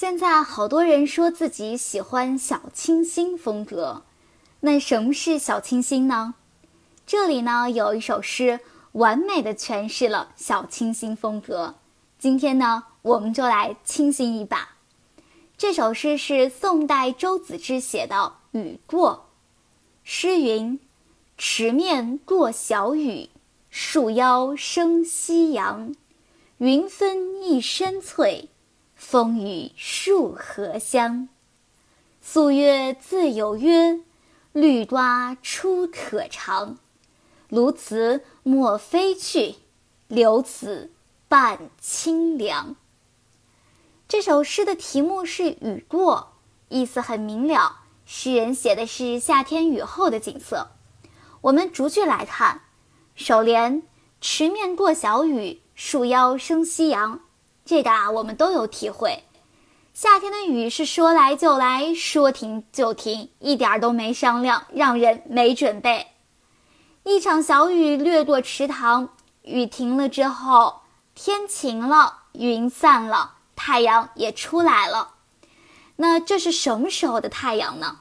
现在好多人说自己喜欢小清新风格，那什么是小清新呢？这里呢有一首诗，完美的诠释了小清新风格。今天呢，我们就来清新一把。这首诗是宋代周子之写的《雨过》。诗云：“池面过小雨，树腰生夕阳。云分一山翠。”风雨树荷香，素月自有约，绿瓜出可长。鸬鹚莫飞去，留此伴清凉。这首诗的题目是《雨过》，意思很明了。诗人写的是夏天雨后的景色。我们逐句来看，首联“池面过小雨，树腰生夕阳”。这个啊，我们都有体会。夏天的雨是说来就来，说停就停，一点儿都没商量，让人没准备。一场小雨掠过池塘，雨停了之后，天晴了，云散了，太阳也出来了。那这是什么时候的太阳呢？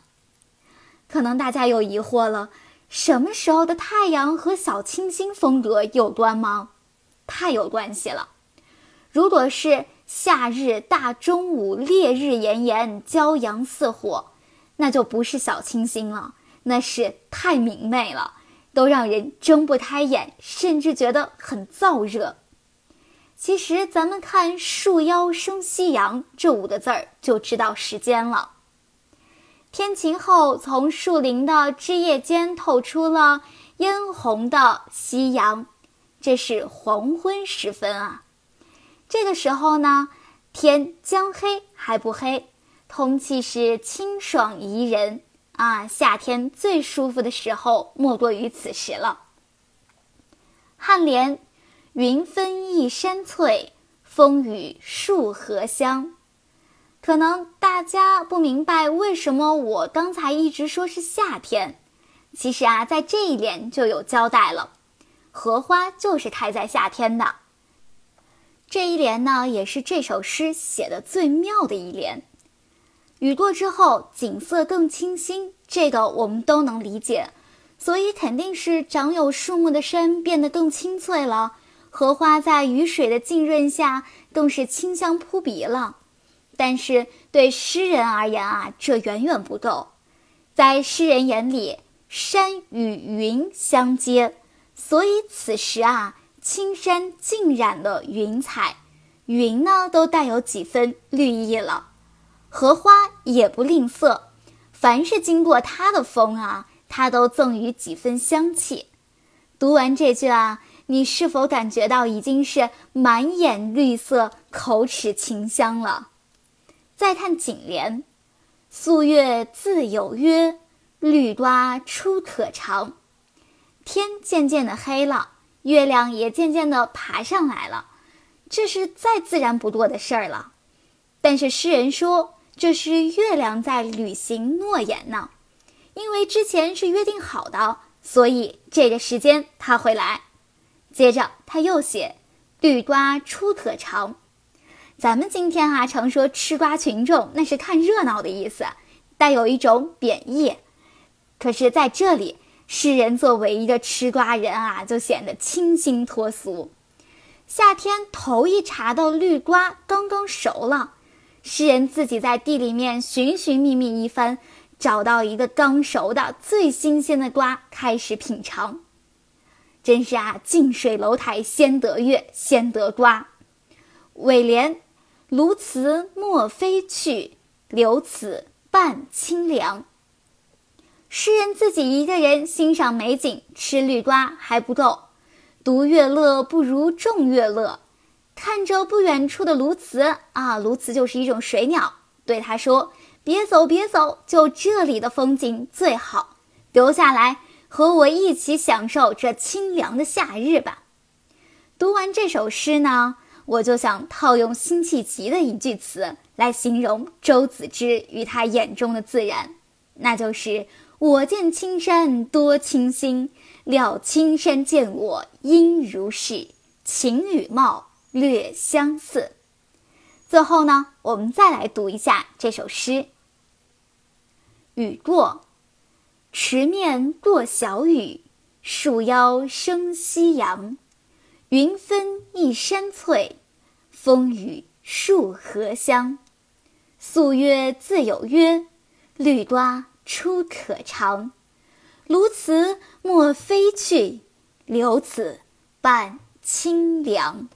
可能大家有疑惑了，什么时候的太阳和小清新风格有关吗？太有关系了。如果是夏日大中午，烈日炎炎，骄阳似火，那就不是小清新了，那是太明媚了，都让人睁不开眼，甚至觉得很燥热。其实，咱们看“树腰生夕阳”这五个字儿，就知道时间了。天晴后，从树林的枝叶间透出了嫣红的夕阳，这是黄昏时分啊。这个时候呢，天将黑还不黑，空气是清爽宜人啊！夏天最舒服的时候莫过于此时了。颔联“云分一山翠，风雨树荷香”，可能大家不明白为什么我刚才一直说是夏天。其实啊，在这一联就有交代了，荷花就是开在夏天的。这一联呢，也是这首诗写的最妙的一联。雨过之后，景色更清新，这个我们都能理解，所以肯定是长有树木的山变得更青翠了，荷花在雨水的浸润下更是清香扑鼻了。但是对诗人而言啊，这远远不够。在诗人眼里，山与云相接，所以此时啊。青山浸染了云彩，云呢都带有几分绿意了，荷花也不吝啬，凡是经过它的风啊，它都赠予几分香气。读完这句啊，你是否感觉到已经是满眼绿色，口齿清香了？再看颈联，素月自有约，绿瓜出可长。天渐渐的黑了。月亮也渐渐地爬上来了，这是再自然不过的事儿了。但是诗人说这是月亮在履行诺言呢，因为之前是约定好的，所以这个时间他会来。接着他又写“绿瓜出可长”，咱们今天啊常说吃瓜群众，那是看热闹的意思，带有一种贬义。可是在这里。诗人作为一个吃瓜人啊，就显得清新脱俗。夏天头一茬的绿瓜刚刚熟了，诗人自己在地里面寻寻觅觅一番，找到一个刚熟的最新鲜的瓜，开始品尝。真是啊，近水楼台先得月，先得瓜。尾联：鸬鹚莫飞去，留此伴清凉。诗人自己一个人欣赏美景、吃绿瓜还不够，独乐乐不如众乐乐。看着不远处的鸬鹚啊，鸬鹚就是一种水鸟，对他说：“别走，别走，就这里的风景最好，留下来和我一起享受这清凉的夏日吧。”读完这首诗呢，我就想套用辛弃疾的一句词来形容周子之与他眼中的自然，那就是。我见青山多清新，料青山见我应如是，情与貌略相似。最后呢，我们再来读一下这首诗。雨过，池面落小雨，树腰生夕阳。云分一山翠，风雨树荷香。素约自有约，绿瓜出可尝。鸬鹚莫飞去，留此伴清凉。